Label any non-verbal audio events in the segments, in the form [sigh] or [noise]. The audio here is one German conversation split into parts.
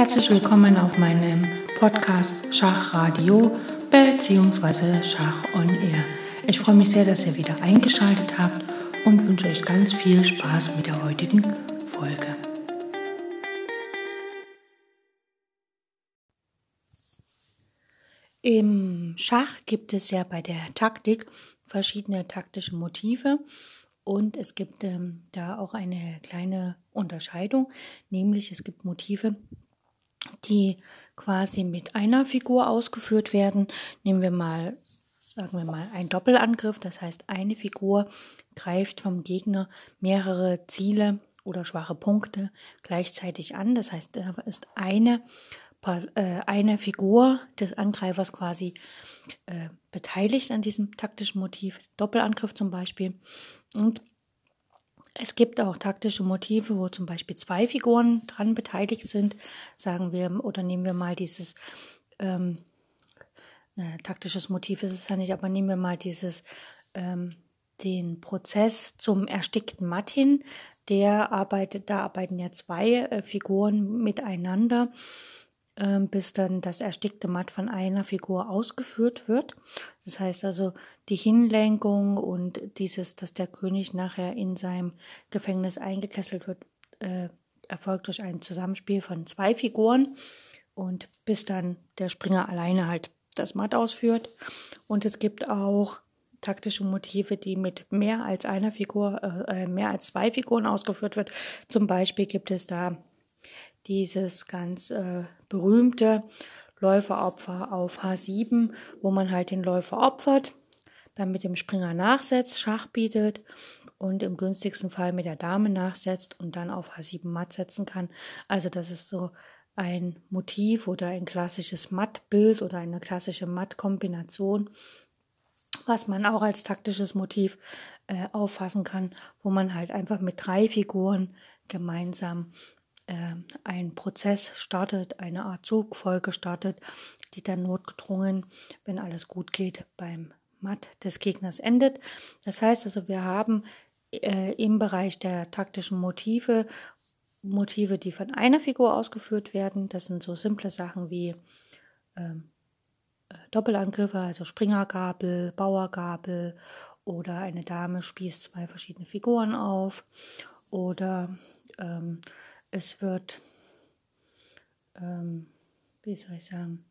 Herzlich willkommen auf meinem Podcast Schachradio bzw. Schach on Air. Ich freue mich sehr, dass ihr wieder eingeschaltet habt und wünsche euch ganz viel Spaß mit der heutigen Folge. Im Schach gibt es ja bei der Taktik verschiedene taktische Motive und es gibt ähm, da auch eine kleine Unterscheidung, nämlich es gibt Motive, die quasi mit einer Figur ausgeführt werden. Nehmen wir mal, sagen wir mal, ein Doppelangriff, das heißt eine Figur greift vom Gegner mehrere Ziele oder schwache Punkte gleichzeitig an. Das heißt, da ist eine äh, eine Figur des Angreifers quasi äh, beteiligt an diesem taktischen Motiv, Doppelangriff zum Beispiel. Und es gibt auch taktische Motive, wo zum Beispiel zwei Figuren dran beteiligt sind, sagen wir, oder nehmen wir mal dieses ähm, ne, taktisches Motiv ist es ja nicht, aber nehmen wir mal dieses ähm, den Prozess zum erstickten Matt hin. Der arbeitet, da arbeiten ja zwei äh, Figuren miteinander bis dann das erstickte Matt von einer Figur ausgeführt wird. Das heißt also, die Hinlenkung und dieses, dass der König nachher in seinem Gefängnis eingekesselt wird, äh, erfolgt durch ein Zusammenspiel von zwei Figuren und bis dann der Springer alleine halt das Matt ausführt. Und es gibt auch taktische Motive, die mit mehr als einer Figur, äh, äh mehr als zwei Figuren ausgeführt wird. Zum Beispiel gibt es da dieses ganz äh, berühmte Läuferopfer auf H7, wo man halt den Läufer opfert, dann mit dem Springer nachsetzt, Schach bietet und im günstigsten Fall mit der Dame nachsetzt und dann auf H7 matt setzen kann. Also das ist so ein Motiv oder ein klassisches Mattbild oder eine klassische Mattkombination, was man auch als taktisches Motiv äh, auffassen kann, wo man halt einfach mit drei Figuren gemeinsam äh, ein Prozess startet, eine Art Zugfolge startet, die dann notgedrungen, wenn alles gut geht, beim Matt des Gegners endet. Das heißt also, wir haben äh, im Bereich der taktischen Motive Motive, die von einer Figur ausgeführt werden. Das sind so simple Sachen wie ähm, äh, Doppelangriffe, also Springergabel, Bauergabel oder eine Dame spießt zwei verschiedene Figuren auf oder ähm, es wird, ähm, wie soll ich sagen,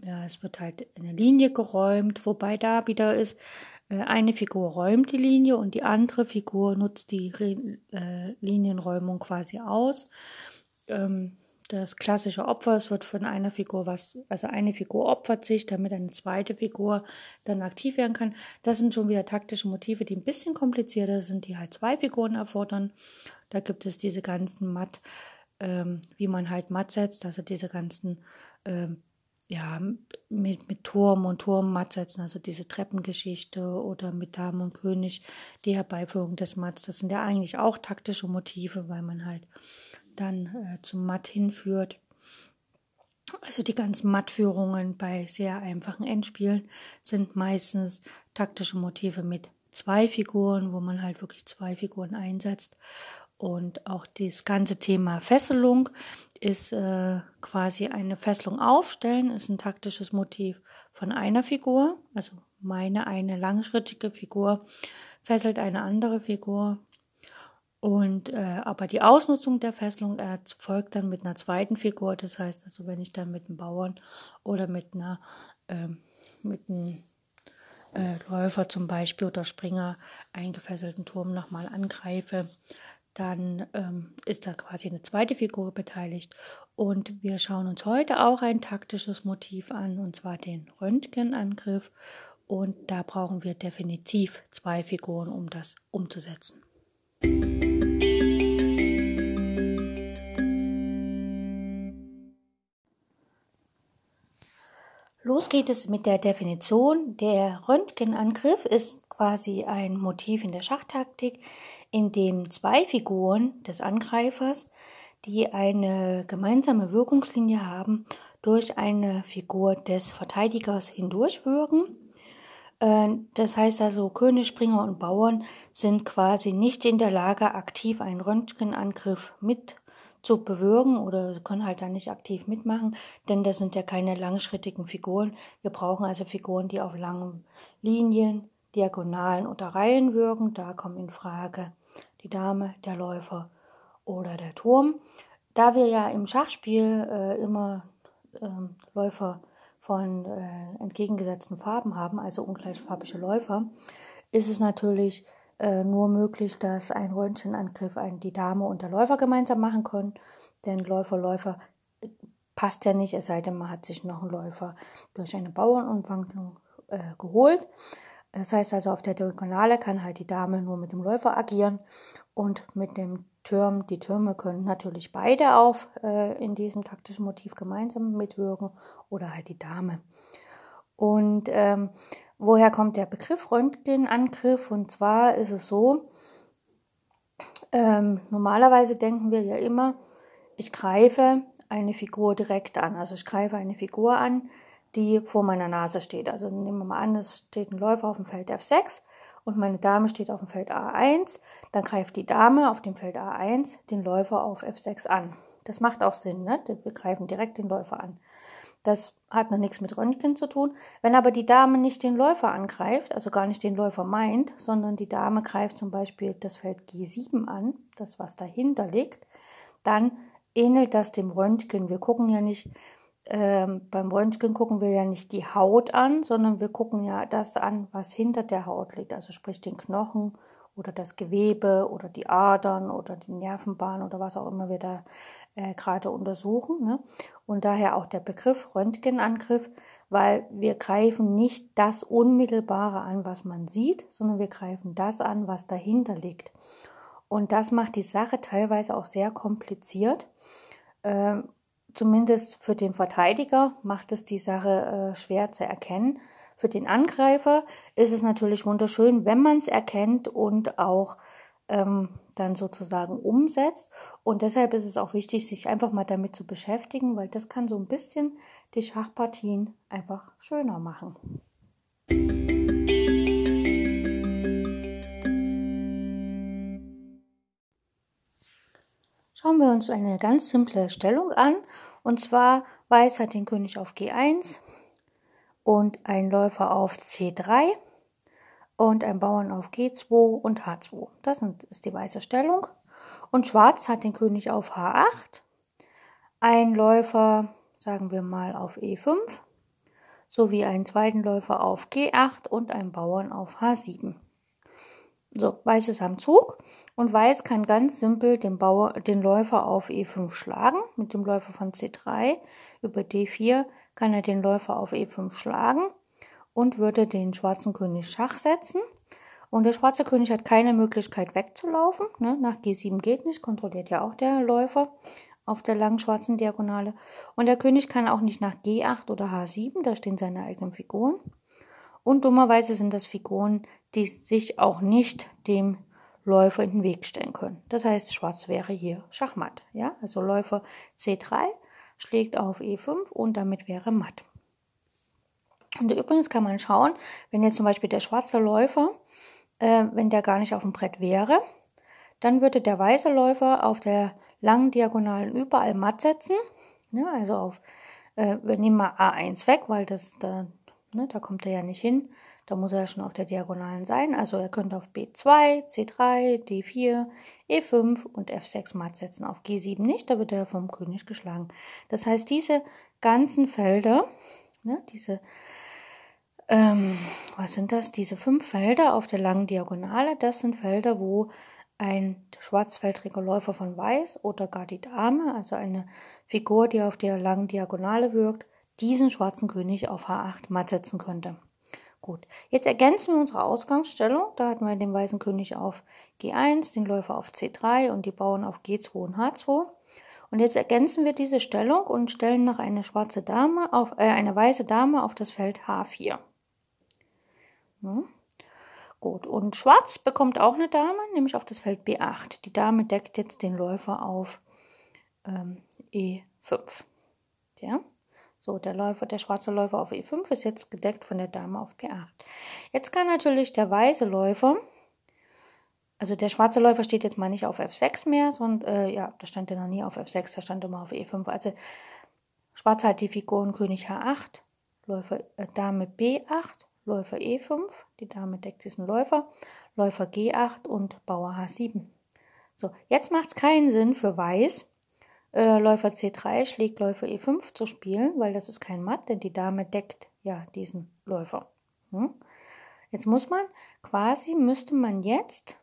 ja, es wird halt eine Linie geräumt, wobei da wieder ist, äh, eine Figur räumt die Linie und die andere Figur nutzt die äh, Linienräumung quasi aus. Ähm, das klassische Opfer, es wird von einer Figur was, also eine Figur opfert sich, damit eine zweite Figur dann aktiv werden kann. Das sind schon wieder taktische Motive, die ein bisschen komplizierter sind, die halt zwei Figuren erfordern. Da gibt es diese ganzen Matt, ähm, wie man halt Matt setzt, also diese ganzen, ähm, ja, mit, mit Turm und Turm Matt setzen, also diese Treppengeschichte oder mit Dame und König, die Herbeiführung des Matts. Das sind ja eigentlich auch taktische Motive, weil man halt dann äh, zum Matt hinführt. Also die ganzen Mattführungen bei sehr einfachen Endspielen sind meistens taktische Motive mit zwei Figuren, wo man halt wirklich zwei Figuren einsetzt. Und auch das ganze Thema Fesselung ist äh, quasi eine Fesselung aufstellen, ist ein taktisches Motiv von einer Figur. Also meine eine langschrittige Figur fesselt eine andere Figur. Und äh, aber die Ausnutzung der Fesselung erfolgt dann mit einer zweiten Figur. Das heißt also, wenn ich dann mit einem Bauern oder mit einer äh, mit einem äh, Läufer zum Beispiel oder Springer eingefesselten Turm nochmal angreife, dann ähm, ist da quasi eine zweite Figur beteiligt. Und wir schauen uns heute auch ein taktisches Motiv an, und zwar den Röntgenangriff. Und da brauchen wir definitiv zwei Figuren, um das umzusetzen. Los geht es mit der Definition. Der Röntgenangriff ist quasi ein Motiv in der Schachtaktik, in dem zwei Figuren des Angreifers, die eine gemeinsame Wirkungslinie haben, durch eine Figur des Verteidigers hindurchwirken. Äh, das heißt also, König, Springer und Bauern sind quasi nicht in der Lage, aktiv einen Röntgenangriff mit zu bewirken oder können halt dann nicht aktiv mitmachen, denn das sind ja keine langschrittigen Figuren. Wir brauchen also Figuren, die auf langen Linien, Diagonalen oder Reihen wirken. Da kommen in Frage die Dame, der Läufer oder der Turm. Da wir ja im Schachspiel äh, immer ähm, Läufer von äh, entgegengesetzten Farben haben, also ungleichfarbige Läufer, ist es natürlich äh, nur möglich, dass ein Röntgenangriff ein, die Dame und der Läufer gemeinsam machen können. Denn Läufer, Läufer äh, passt ja nicht, es sei denn, man hat sich noch einen Läufer durch eine Bauernumwandlung äh, geholt. Das heißt also, auf der Diagonale kann halt die Dame nur mit dem Läufer agieren und mit dem Turm. Die Türme können natürlich beide auf äh, in diesem taktischen Motiv gemeinsam mitwirken oder halt die Dame. Und ähm, woher kommt der Begriff Röntgenangriff? Und zwar ist es so, ähm, normalerweise denken wir ja immer, ich greife eine Figur direkt an. Also ich greife eine Figur an, die vor meiner Nase steht. Also nehmen wir mal an, es steht ein Läufer auf dem Feld F6 und meine Dame steht auf dem Feld A1. Dann greift die Dame auf dem Feld A1 den Läufer auf F6 an. Das macht auch Sinn, ne? Wir greifen direkt den Läufer an. Das hat noch nichts mit Röntgen zu tun. Wenn aber die Dame nicht den Läufer angreift, also gar nicht den Läufer meint, sondern die Dame greift zum Beispiel das Feld G7 an, das was dahinter liegt, dann ähnelt das dem Röntgen. Wir gucken ja nicht, ähm, beim Röntgen gucken wir ja nicht die Haut an, sondern wir gucken ja das an, was hinter der Haut liegt, also sprich den Knochen oder das Gewebe oder die Adern oder die Nervenbahn oder was auch immer wir da äh, gerade untersuchen. Ne? Und daher auch der Begriff Röntgenangriff, weil wir greifen nicht das Unmittelbare an, was man sieht, sondern wir greifen das an, was dahinter liegt. Und das macht die Sache teilweise auch sehr kompliziert. Ähm, zumindest für den Verteidiger macht es die Sache äh, schwer zu erkennen. Für den Angreifer ist es natürlich wunderschön, wenn man es erkennt und auch ähm, dann sozusagen umsetzt. Und deshalb ist es auch wichtig, sich einfach mal damit zu beschäftigen, weil das kann so ein bisschen die Schachpartien einfach schöner machen. Schauen wir uns eine ganz simple Stellung an. Und zwar Weiß hat den König auf G1 und ein Läufer auf C3 und ein Bauern auf G2 und H2. Das ist die weiße Stellung. Und Schwarz hat den König auf H8, ein Läufer, sagen wir mal, auf E5, sowie einen zweiten Läufer auf G8 und einen Bauern auf H7. So, Weiß ist am Zug und Weiß kann ganz simpel den, Bauer, den Läufer auf E5 schlagen. Mit dem Läufer von C3 über D4 kann er den Läufer auf E5 schlagen und würde den schwarzen König Schach setzen. Und der schwarze König hat keine Möglichkeit wegzulaufen. Ne? Nach G7 geht nicht, kontrolliert ja auch der Läufer auf der langen schwarzen Diagonale. Und der König kann auch nicht nach G8 oder H7, da stehen seine eigenen Figuren. Und dummerweise sind das Figuren, die sich auch nicht dem Läufer in den Weg stellen können. Das heißt, Schwarz wäre hier Schachmatt. Ja, also Läufer C3 schlägt auf E5 und damit wäre matt. Und übrigens kann man schauen, wenn jetzt zum Beispiel der schwarze Läufer, äh, wenn der gar nicht auf dem Brett wäre, dann würde der weiße Läufer auf der langen Diagonalen überall matt setzen. Ne, also auf, äh, wir nehmen mal A1 weg, weil das da Ne, da kommt er ja nicht hin. Da muss er ja schon auf der Diagonalen sein. Also er könnte auf B2, C3, D4, E5 und F6 matt setzen. Auf G7 nicht, da wird er vom König geschlagen. Das heißt, diese ganzen Felder, ne, diese, ähm, was sind das? Diese fünf Felder auf der langen Diagonale, das sind Felder, wo ein schwarzfeldriger Läufer von Weiß oder gar die Dame, also eine Figur, die auf der langen Diagonale wirkt, diesen schwarzen König auf H8 matt setzen könnte. Gut, jetzt ergänzen wir unsere Ausgangsstellung. Da hatten wir den weißen König auf G1, den Läufer auf C3 und die Bauern auf G2 und H2. Und jetzt ergänzen wir diese Stellung und stellen noch eine schwarze Dame auf, äh, eine weiße Dame auf das Feld H4. Hm. Gut, und Schwarz bekommt auch eine Dame, nämlich auf das Feld B8. Die Dame deckt jetzt den Läufer auf ähm, E5. Ja. So, der Läufer, der schwarze Läufer auf E5 ist jetzt gedeckt von der Dame auf P8. Jetzt kann natürlich der weiße Läufer also der schwarze Läufer steht jetzt mal nicht auf F6 mehr, sondern, äh, ja, da stand er noch nie auf F6, da stand immer auf E5. Also schwarz hat die Figuren König H8, Läufer, äh, Dame B8, Läufer E5, die Dame deckt diesen Läufer, Läufer G8 und Bauer H7. So, jetzt macht es keinen Sinn für Weiß, äh, Läufer C3 schlägt Läufer E5 zu spielen, weil das ist kein Matt, denn die Dame deckt ja diesen Läufer. Hm? Jetzt muss man, quasi müsste man jetzt,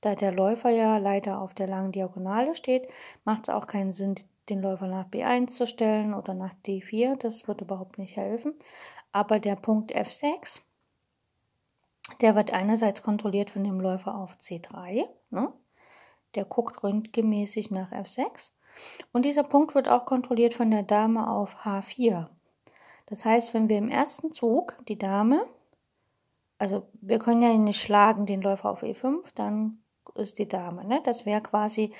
da der Läufer ja leider auf der langen Diagonale steht, macht es auch keinen Sinn, den Läufer nach B1 zu stellen oder nach D4, das wird überhaupt nicht helfen. Aber der Punkt F6, der wird einerseits kontrolliert von dem Läufer auf C3, ne? der guckt röntgenmäßig nach F6 und dieser Punkt wird auch kontrolliert von der Dame auf H4. Das heißt, wenn wir im ersten Zug die Dame, also wir können ja nicht schlagen den Läufer auf E5, dann ist die Dame. Ne? Das wäre quasi,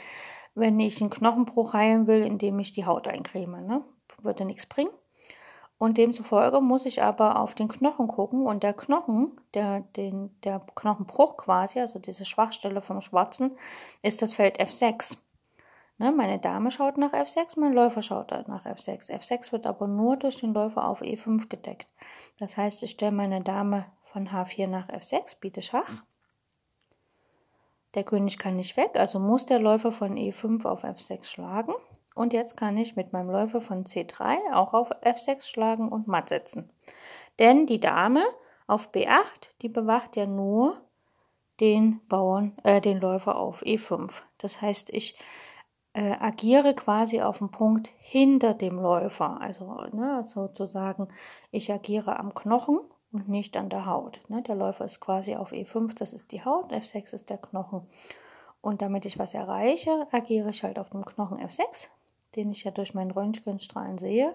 wenn ich einen Knochenbruch heilen will, indem ich die Haut eincreme. Ne? Würde nichts bringen. Und demzufolge muss ich aber auf den Knochen gucken und der Knochen, der, den, der Knochenbruch quasi, also diese Schwachstelle vom Schwarzen, ist das Feld F6. Ne, meine Dame schaut nach F6, mein Läufer schaut nach F6. F6 wird aber nur durch den Läufer auf E5 gedeckt. Das heißt, ich stelle meine Dame von H4 nach F6, biete Schach. Der König kann nicht weg, also muss der Läufer von E5 auf F6 schlagen. Und jetzt kann ich mit meinem Läufer von C3 auch auf F6 schlagen und matt setzen. Denn die Dame auf B8, die bewacht ja nur den Bauern, äh, den Läufer auf E5. Das heißt, ich äh, agiere quasi auf dem Punkt hinter dem Läufer. Also ne, sozusagen, ich agiere am Knochen und nicht an der Haut. Ne? Der Läufer ist quasi auf E5, das ist die Haut, F6 ist der Knochen. Und damit ich was erreiche, agiere ich halt auf dem Knochen F6, den ich ja durch meinen Röntgenstrahlen sehe.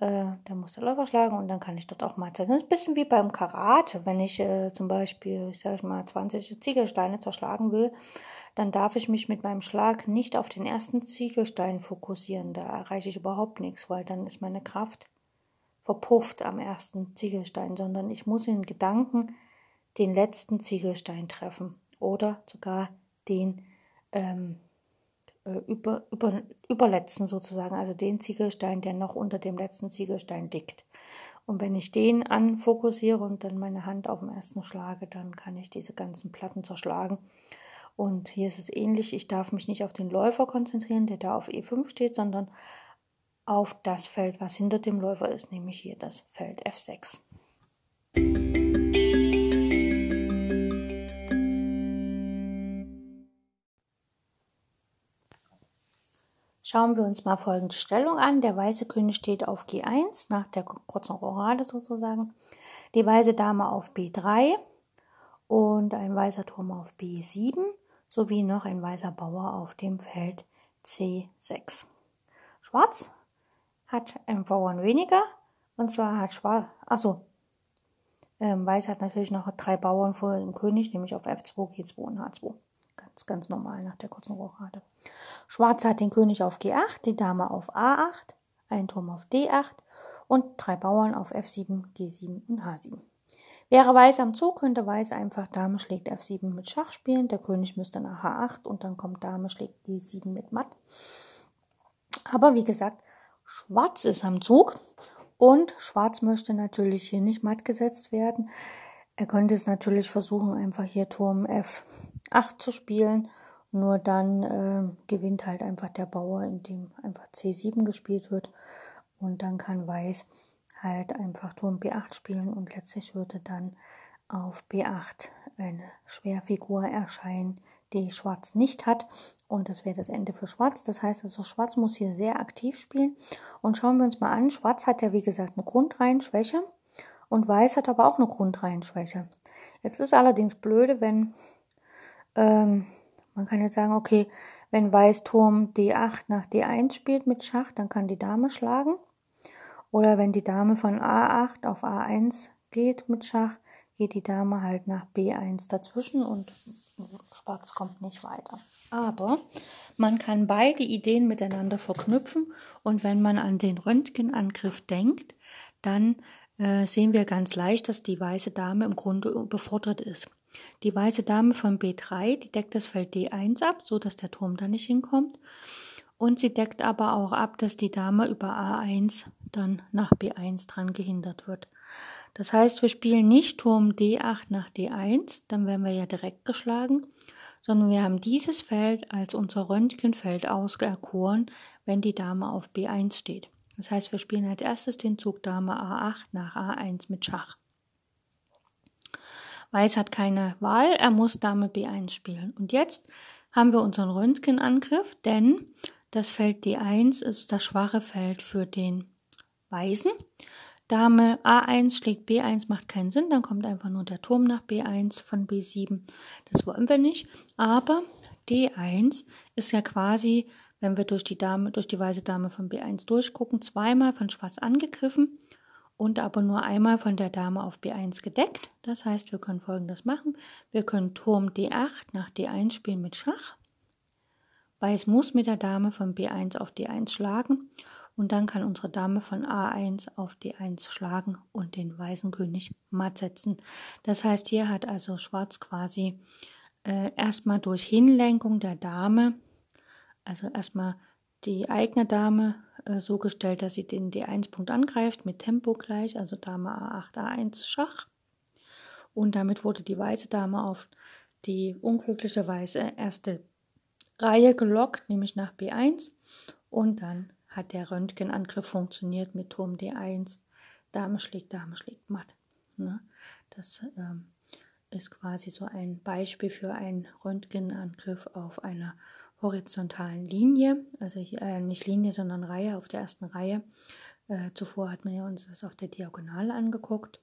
Äh, da muss der Läufer schlagen und dann kann ich dort auch mal zeigen. Das ist ein bisschen wie beim Karate. Wenn ich äh, zum Beispiel, ich sage mal, 20 Ziegelsteine zerschlagen will, dann darf ich mich mit meinem Schlag nicht auf den ersten Ziegelstein fokussieren. Da erreiche ich überhaupt nichts, weil dann ist meine Kraft verpufft am ersten Ziegelstein, sondern ich muss in Gedanken den letzten Ziegelstein treffen oder sogar den ähm, äh, über, über, überletzten sozusagen, also den Ziegelstein, der noch unter dem letzten Ziegelstein liegt. Und wenn ich den anfokussiere und dann meine Hand auf dem ersten schlage, dann kann ich diese ganzen Platten zerschlagen und hier ist es ähnlich. Ich darf mich nicht auf den Läufer konzentrieren, der da auf E5 steht, sondern auf das Feld, was hinter dem Läufer ist, nämlich hier das Feld F6. Schauen wir uns mal folgende Stellung an. Der weiße König steht auf G1, nach der kurzen Rochade sozusagen. Die weiße Dame auf B3 und ein weißer Turm auf B7 sowie noch ein weißer Bauer auf dem Feld C6. Schwarz hat einen Bauern weniger und zwar hat Schwarz, achso, ähm, Weiß hat natürlich noch drei Bauern vor dem König, nämlich auf F2, G2 und H2. Ganz, ganz normal nach der kurzen Rochade. Schwarz hat den König auf G8, die Dame auf A8, einen Turm auf D8 und drei Bauern auf F7, G7 und H7. Wäre Weiß am Zug, könnte Weiß einfach Dame schlägt F7 mit Schach spielen. Der König müsste nach H8 und dann kommt Dame schlägt G7 mit Matt. Aber wie gesagt, Schwarz ist am Zug und Schwarz möchte natürlich hier nicht matt gesetzt werden. Er könnte es natürlich versuchen, einfach hier Turm F8 zu spielen. Nur dann äh, gewinnt halt einfach der Bauer, indem einfach C7 gespielt wird. Und dann kann Weiß halt einfach Turm B8 spielen und letztlich würde dann auf B8 eine Schwerfigur erscheinen, die Schwarz nicht hat. Und das wäre das Ende für Schwarz. Das heißt also, Schwarz muss hier sehr aktiv spielen. Und schauen wir uns mal an. Schwarz hat ja, wie gesagt, eine Grundreihenschwäche. Und Weiß hat aber auch eine Grundreihenschwäche. Jetzt ist allerdings blöde, wenn, ähm, man kann jetzt sagen, okay, wenn Weiß Turm D8 nach D1 spielt mit Schach, dann kann die Dame schlagen. Oder wenn die Dame von A8 auf A1 geht mit Schach, geht die Dame halt nach B1 dazwischen und Schwarz kommt nicht weiter. Aber man kann beide Ideen miteinander verknüpfen und wenn man an den Röntgenangriff denkt, dann äh, sehen wir ganz leicht, dass die weiße Dame im Grunde befordert ist. Die weiße Dame von B3, die deckt das Feld D1 ab, so dass der Turm da nicht hinkommt. Und sie deckt aber auch ab, dass die Dame über A1 dann nach B1 dran gehindert wird. Das heißt, wir spielen nicht Turm D8 nach D1, dann werden wir ja direkt geschlagen, sondern wir haben dieses Feld als unser Röntgenfeld auserkoren, wenn die Dame auf B1 steht. Das heißt, wir spielen als erstes den Zug Dame A8 nach A1 mit Schach. Weiß hat keine Wahl, er muss Dame B1 spielen. Und jetzt haben wir unseren Röntgenangriff, denn das Feld D1 ist das schwache Feld für den Weißen. Dame A1 schlägt B1 macht keinen Sinn, dann kommt einfach nur der Turm nach B1 von B7. Das wollen wir nicht. Aber D1 ist ja quasi, wenn wir durch die Dame, durch die weiße Dame von B1 durchgucken, zweimal von Schwarz angegriffen und aber nur einmal von der Dame auf B1 gedeckt. Das heißt, wir können folgendes machen. Wir können Turm D8 nach D1 spielen mit Schach. Weiß muss mit der Dame von B1 auf D1 schlagen und dann kann unsere Dame von A1 auf D1 schlagen und den weißen König matt setzen. Das heißt, hier hat also Schwarz quasi äh, erstmal durch Hinlenkung der Dame, also erstmal die eigene Dame äh, so gestellt, dass sie den D1-Punkt angreift mit Tempo gleich, also Dame A8, A1 Schach. Und damit wurde die weiße Dame auf die unglücklicherweise erste Reihe gelockt, nämlich nach B1. Und dann hat der Röntgenangriff funktioniert mit Turm D1. Dame schlägt, Dame schlägt matt. Ne? Das ähm, ist quasi so ein Beispiel für einen Röntgenangriff auf einer horizontalen Linie, also hier, äh, nicht Linie, sondern Reihe auf der ersten Reihe. Äh, zuvor hat man ja uns das auf der Diagonale angeguckt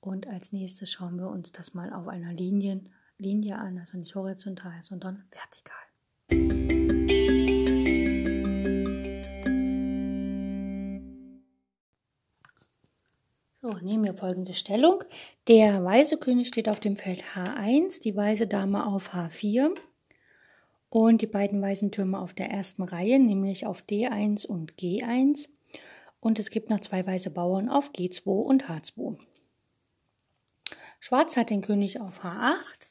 und als nächstes schauen wir uns das mal auf einer Linien, Linie an, also nicht horizontal, sondern vertikal. So, nehmen wir folgende Stellung. Der weiße König steht auf dem Feld H1, die weiße Dame auf H4 und die beiden weißen Türme auf der ersten Reihe, nämlich auf D1 und G1. Und es gibt noch zwei weiße Bauern auf G2 und H2. Schwarz hat den König auf H8,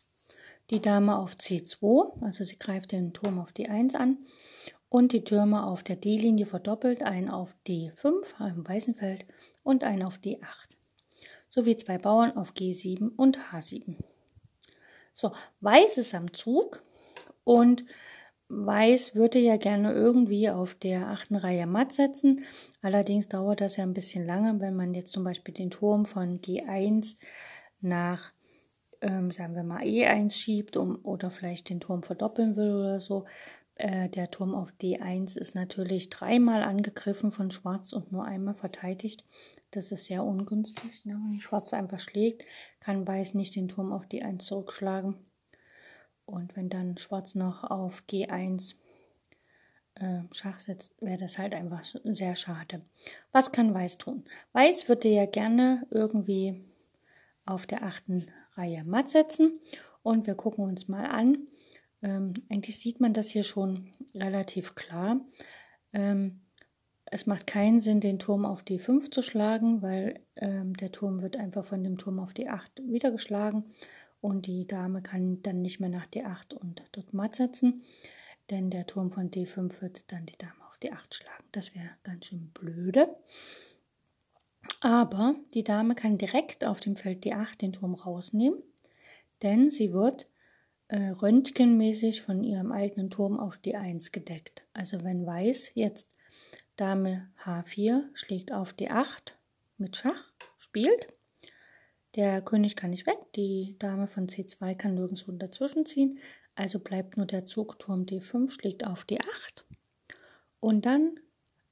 die Dame auf C2, also sie greift den Turm auf D1 an und die Türme auf der D-Linie verdoppelt, einen auf D5 im weißen Feld und einen auf D8, sowie zwei Bauern auf G7 und H7. So, Weiß ist am Zug und Weiß würde ja gerne irgendwie auf der achten Reihe matt setzen. Allerdings dauert das ja ein bisschen lange, wenn man jetzt zum Beispiel den Turm von G1 nach, ähm, sagen wir mal, E1 schiebt um, oder vielleicht den Turm verdoppeln will oder so. Äh, der Turm auf D1 ist natürlich dreimal angegriffen von Schwarz und nur einmal verteidigt. Das ist sehr ungünstig. Ne? Wenn Schwarz einfach schlägt, kann Weiß nicht den Turm auf D1 zurückschlagen. Und wenn dann Schwarz noch auf G1 äh, Schach setzt, wäre das halt einfach sehr schade. Was kann Weiß tun? Weiß würde ja gerne irgendwie auf der achten Reihe matt setzen. Und wir gucken uns mal an, ähm, eigentlich sieht man das hier schon relativ klar. Ähm, es macht keinen Sinn, den Turm auf die 5 zu schlagen, weil ähm, der Turm wird einfach von dem Turm auf die 8 wieder geschlagen und die Dame kann dann nicht mehr nach D8 und dort matt setzen, denn der Turm von D5 wird dann die Dame auf D8 schlagen. Das wäre ganz schön blöde. Aber die Dame kann direkt auf dem Feld D8 den Turm rausnehmen, denn sie wird äh, röntgenmäßig von ihrem eigenen Turm auf D1 gedeckt. Also wenn Weiß jetzt Dame H4 schlägt auf D8 mit Schach, spielt, der König kann nicht weg, die Dame von C2 kann nirgendwo dazwischen ziehen, also bleibt nur der Zug Turm D5 schlägt auf D8 und dann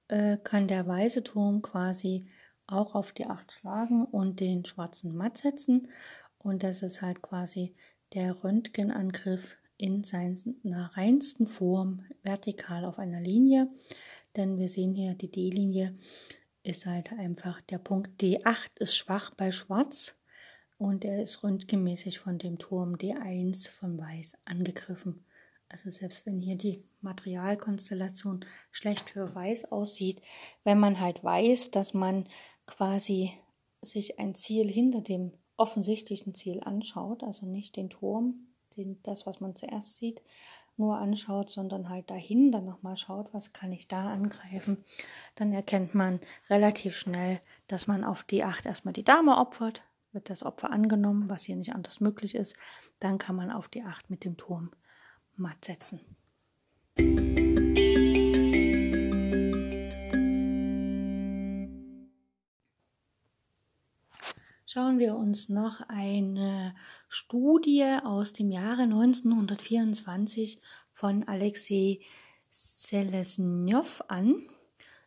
äh, kann der weiße Turm quasi auch auf D8 schlagen und den schwarzen matt setzen. Und das ist halt quasi der Röntgenangriff in seiner reinsten Form vertikal auf einer Linie. Denn wir sehen hier, die D-Linie ist halt einfach der Punkt D8 ist schwach bei Schwarz und er ist röntgenmäßig von dem Turm D1 von Weiß angegriffen. Also selbst wenn hier die Materialkonstellation schlecht für Weiß aussieht, wenn man halt weiß, dass man quasi sich ein Ziel hinter dem offensichtlichen Ziel anschaut, also nicht den Turm, den, das, was man zuerst sieht, nur anschaut, sondern halt dahin dann nochmal schaut, was kann ich da angreifen, dann erkennt man relativ schnell, dass man auf die 8 erstmal die Dame opfert, wird das Opfer angenommen, was hier nicht anders möglich ist, dann kann man auf die 8 mit dem Turm matt setzen. schauen wir uns noch eine Studie aus dem Jahre 1924 von Alexei Selesnov an.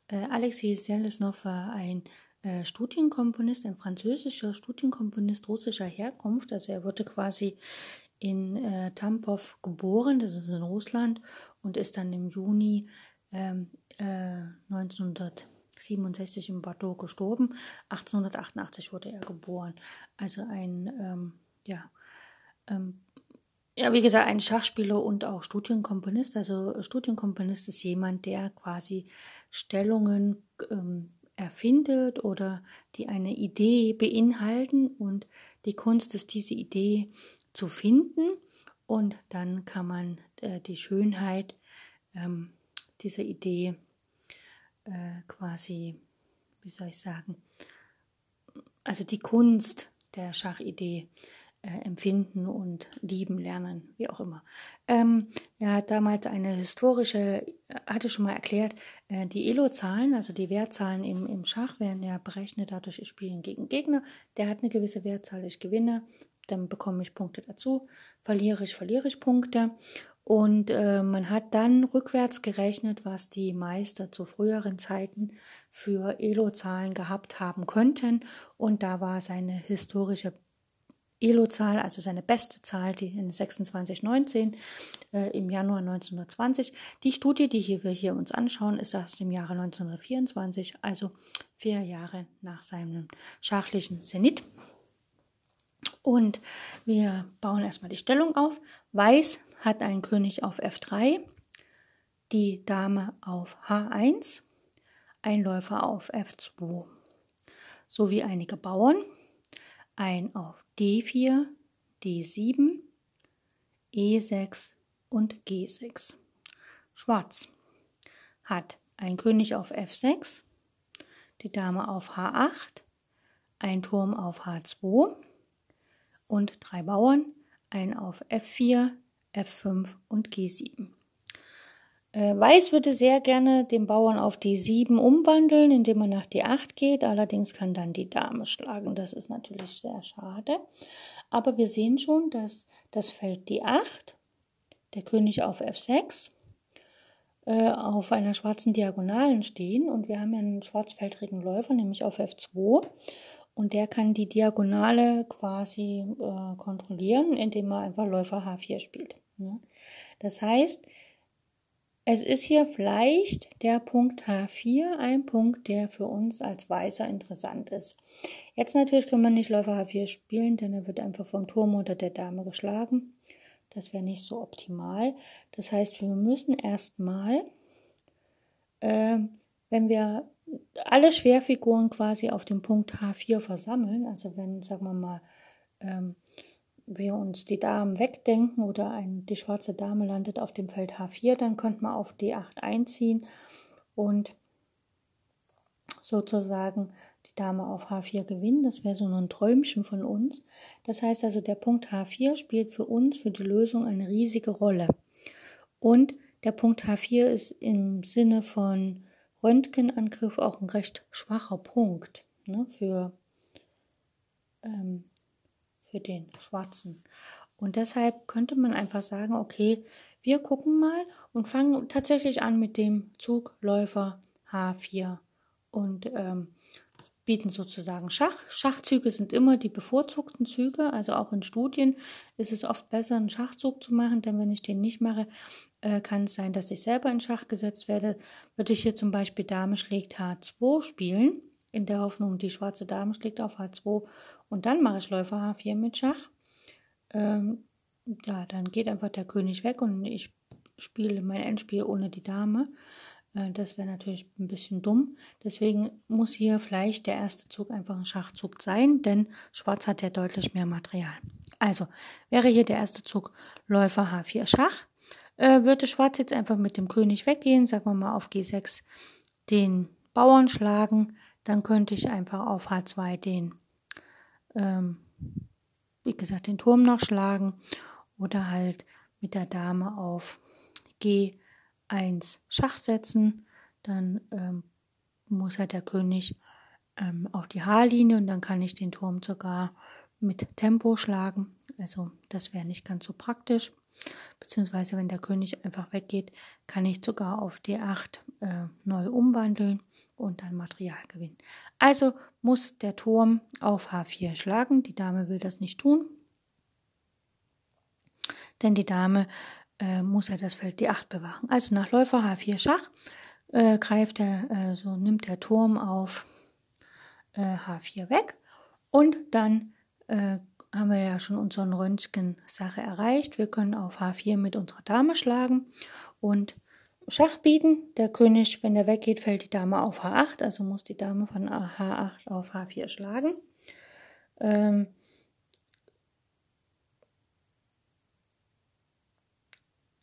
Äh, Alexei Selesnov war ein äh, Studienkomponist, ein französischer Studienkomponist russischer Herkunft. Also er wurde quasi in äh, Tampov geboren, das ist in Russland, und ist dann im Juni ähm, äh, 1900 67 in Bordeaux gestorben. 1888 wurde er geboren. Also ein, ähm, ja, ähm, ja, wie gesagt, ein Schachspieler und auch Studienkomponist. Also Studienkomponist ist jemand, der quasi Stellungen ähm, erfindet oder die eine Idee beinhalten und die Kunst ist, diese Idee zu finden. Und dann kann man äh, die Schönheit ähm, dieser Idee äh, quasi, wie soll ich sagen, also die Kunst der Schachidee äh, empfinden und lieben lernen, wie auch immer. Ähm, er hat damals eine historische, hatte schon mal erklärt, äh, die Elo-Zahlen, also die Wertzahlen im, im Schach werden ja berechnet, dadurch ich spiele gegen Gegner, der hat eine gewisse Wertzahl, ich gewinne, dann bekomme ich Punkte dazu, verliere ich, verliere ich Punkte und äh, man hat dann rückwärts gerechnet, was die Meister zu früheren Zeiten für Elo-Zahlen gehabt haben könnten. Und da war seine historische Elo-Zahl, also seine beste Zahl, die in 2619 äh, im Januar 1920. Die Studie, die hier wir hier uns anschauen, ist aus dem Jahre 1924, also vier Jahre nach seinem schachlichen Zenit. Und wir bauen erstmal die Stellung auf. Weiß hat ein König auf F3, die Dame auf H1, ein Läufer auf F2 sowie einige Bauern, ein auf D4, D7, E6 und G6. Schwarz hat ein König auf F6, die Dame auf H8, ein Turm auf H2 und drei Bauern, ein auf F4, F5 und G7. Äh, Weiß würde sehr gerne den Bauern auf D7 umwandeln, indem er nach D8 geht. Allerdings kann dann die Dame schlagen. Das ist natürlich sehr schade. Aber wir sehen schon, dass das Feld D8, der König auf F6, äh, auf einer schwarzen Diagonalen stehen. Und wir haben ja einen schwarzfeldrigen Läufer, nämlich auf F2 und der kann die Diagonale quasi äh, kontrollieren, indem er einfach Läufer H4 spielt. Ja. Das heißt, es ist hier vielleicht der Punkt H4 ein Punkt, der für uns als Weißer interessant ist. Jetzt natürlich können wir nicht Läufer H4 spielen, denn er wird einfach vom Turm oder der Dame geschlagen. Das wäre nicht so optimal. Das heißt, wir müssen erstmal, äh, wenn wir alle Schwerfiguren quasi auf dem Punkt H4 versammeln. Also wenn, sagen wir mal, ähm, wir uns die Damen wegdenken oder ein, die schwarze Dame landet auf dem Feld H4, dann könnte man auf D8 einziehen und sozusagen die Dame auf H4 gewinnen. Das wäre so ein Träumchen von uns. Das heißt also, der Punkt H4 spielt für uns, für die Lösung eine riesige Rolle. Und der Punkt H4 ist im Sinne von Röntgenangriff auch ein recht schwacher Punkt ne, für, ähm, für den Schwarzen. Und deshalb könnte man einfach sagen, okay, wir gucken mal und fangen tatsächlich an mit dem Zugläufer H4 und ähm, bieten sozusagen Schach. Schachzüge sind immer die bevorzugten Züge, also auch in Studien ist es oft besser, einen Schachzug zu machen, denn wenn ich den nicht mache, äh, kann es sein, dass ich selber in Schach gesetzt werde. Würde ich hier zum Beispiel Dame schlägt H2 spielen, in der Hoffnung, die schwarze Dame schlägt auf H2 und dann mache ich Läufer H4 mit Schach. Ähm, ja, dann geht einfach der König weg und ich spiele mein Endspiel ohne die Dame. Äh, das wäre natürlich ein bisschen dumm. Deswegen muss hier vielleicht der erste Zug einfach ein Schachzug sein, denn Schwarz hat ja deutlich mehr Material. Also wäre hier der erste Zug Läufer H4 Schach. Äh, würde Schwarz jetzt einfach mit dem König weggehen, sagen wir mal auf G6 den Bauern schlagen, dann könnte ich einfach auf H2 den, ähm, wie gesagt, den Turm noch schlagen oder halt mit der Dame auf G1 Schach setzen. Dann ähm, muss halt der König ähm, auf die H-Linie und dann kann ich den Turm sogar mit Tempo schlagen. Also das wäre nicht ganz so praktisch. Beziehungsweise wenn der König einfach weggeht, kann ich sogar auf D8 äh, neu umwandeln und dann Material gewinnen. Also muss der Turm auf H4 schlagen. Die Dame will das nicht tun. Denn die Dame äh, muss ja das Feld D8 bewachen. Also nach Läufer H4 Schach äh, greift er, äh, so nimmt der Turm auf H4 äh, weg und dann äh, haben wir ja schon unseren Röntgen-Sache erreicht. Wir können auf H4 mit unserer Dame schlagen und Schach bieten. Der König, wenn er weggeht, fällt die Dame auf H8, also muss die Dame von H8 auf H4 schlagen. Ähm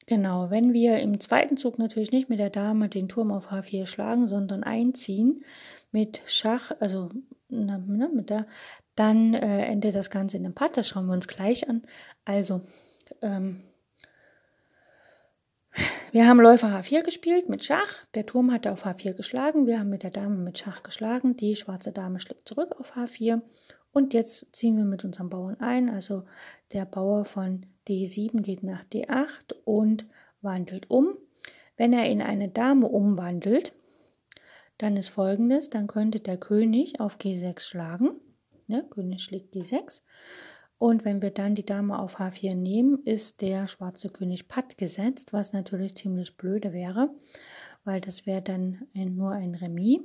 genau, wenn wir im zweiten Zug natürlich nicht mit der Dame den Turm auf H4 schlagen, sondern einziehen mit Schach, also ne, mit der, dann äh, endet das Ganze in einem Patt, das schauen wir uns gleich an. Also, ähm, wir haben Läufer H4 gespielt mit Schach. Der Turm hat auf H4 geschlagen. Wir haben mit der Dame mit Schach geschlagen. Die schwarze Dame schlägt zurück auf H4. Und jetzt ziehen wir mit unserem Bauern ein. Also der Bauer von D7 geht nach D8 und wandelt um. Wenn er in eine Dame umwandelt, dann ist folgendes, dann könnte der König auf G6 schlagen. Ne? König schlägt G6. Und wenn wir dann die Dame auf H4 nehmen, ist der schwarze König Patt gesetzt, was natürlich ziemlich blöde wäre, weil das wäre dann nur ein Remis.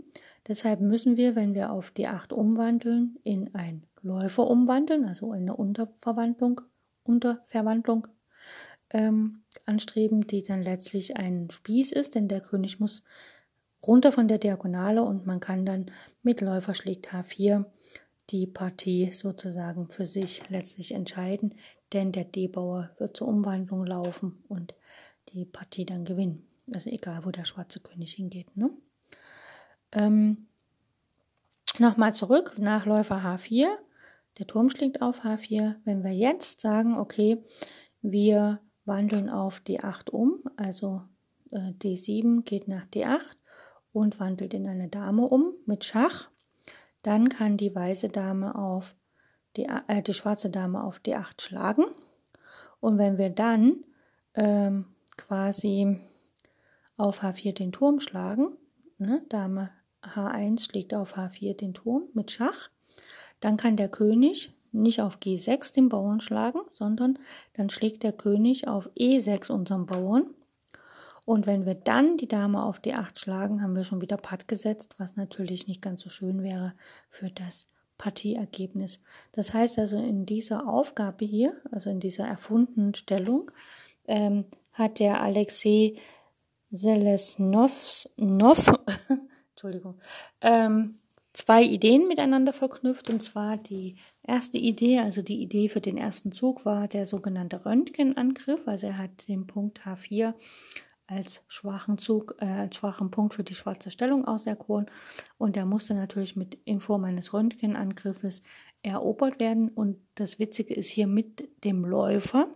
Deshalb müssen wir, wenn wir auf D8 umwandeln, in ein Läufer umwandeln, also eine Unterverwandlung, Unterverwandlung ähm, anstreben, die dann letztlich ein Spieß ist, denn der König muss runter von der Diagonale und man kann dann mit Läufer schlägt H4 die Partie sozusagen für sich letztlich entscheiden, denn der D-Bauer wird zur Umwandlung laufen und die Partie dann gewinnen. Also egal, wo der schwarze König hingeht. Ne? Ähm, Nochmal zurück, Nachläufer H4. Der Turm schlägt auf H4. Wenn wir jetzt sagen, okay, wir wandeln auf D8 um, also äh, D7 geht nach D8 und wandelt in eine Dame um mit Schach, dann kann die weiße Dame auf die, äh, die schwarze Dame auf D8 schlagen. Und wenn wir dann ähm, quasi auf H4 den Turm schlagen, ne, Dame H1 schlägt auf H4 den Turm mit Schach, dann kann der König nicht auf G6 den Bauern schlagen, sondern dann schlägt der König auf E6 unseren Bauern und wenn wir dann die Dame auf D8 schlagen, haben wir schon wieder Patt gesetzt, was natürlich nicht ganz so schön wäre für das Partieergebnis. Das heißt also, in dieser Aufgabe hier, also in dieser erfundenen Stellung, ähm, hat der Alexei Selesnov, [laughs] ähm, zwei Ideen miteinander verknüpft. Und zwar die erste Idee, also die Idee für den ersten Zug war der sogenannte Röntgenangriff. Also er hat den Punkt H4 als schwachen Zug, äh, als schwachen Punkt für die schwarze Stellung auserkoren. Und der musste natürlich mit in Form eines Röntgenangriffes erobert werden. Und das Witzige ist hier mit dem Läufer,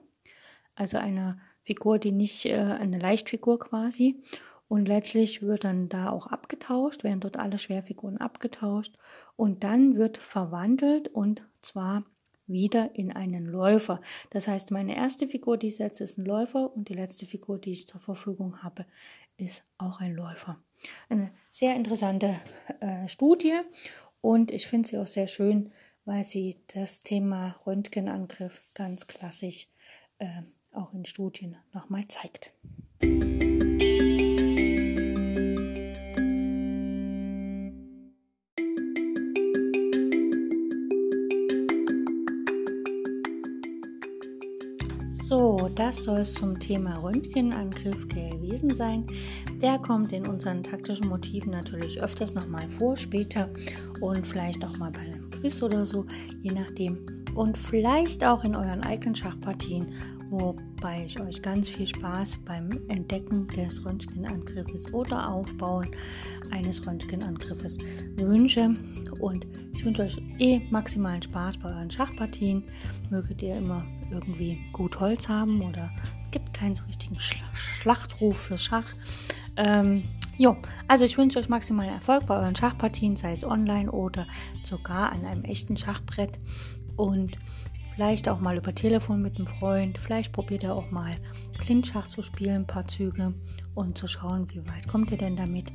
also einer Figur, die nicht äh, eine Leichtfigur quasi. Und letztlich wird dann da auch abgetauscht, werden dort alle Schwerfiguren abgetauscht. Und dann wird verwandelt und zwar wieder in einen Läufer. Das heißt, meine erste Figur, die ich setze, ist ein Läufer und die letzte Figur, die ich zur Verfügung habe, ist auch ein Läufer. Eine sehr interessante äh, Studie und ich finde sie auch sehr schön, weil sie das Thema Röntgenangriff ganz klassisch äh, auch in Studien nochmal zeigt. Das soll es zum Thema Röntgenangriff gewesen sein. Der kommt in unseren taktischen Motiven natürlich öfters nochmal vor, später und vielleicht auch mal bei einem Quiz oder so, je nachdem. Und vielleicht auch in euren eigenen Schachpartien, wobei ich euch ganz viel Spaß beim Entdecken des Röntgenangriffes oder Aufbauen eines Röntgenangriffes wünsche. Und ich wünsche euch eh maximalen Spaß bei euren Schachpartien. Möget ihr immer irgendwie gut Holz haben oder es gibt keinen so richtigen Schlachtruf für Schach. Ähm, jo, also ich wünsche euch maximalen Erfolg bei euren Schachpartien, sei es online oder sogar an einem echten Schachbrett. Und vielleicht auch mal über Telefon mit einem Freund. Vielleicht probiert ihr auch mal Blindschach zu spielen, ein paar Züge und zu schauen, wie weit kommt ihr denn damit.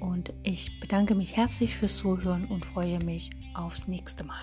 Und ich bedanke mich herzlich fürs Zuhören und freue mich aufs nächste Mal.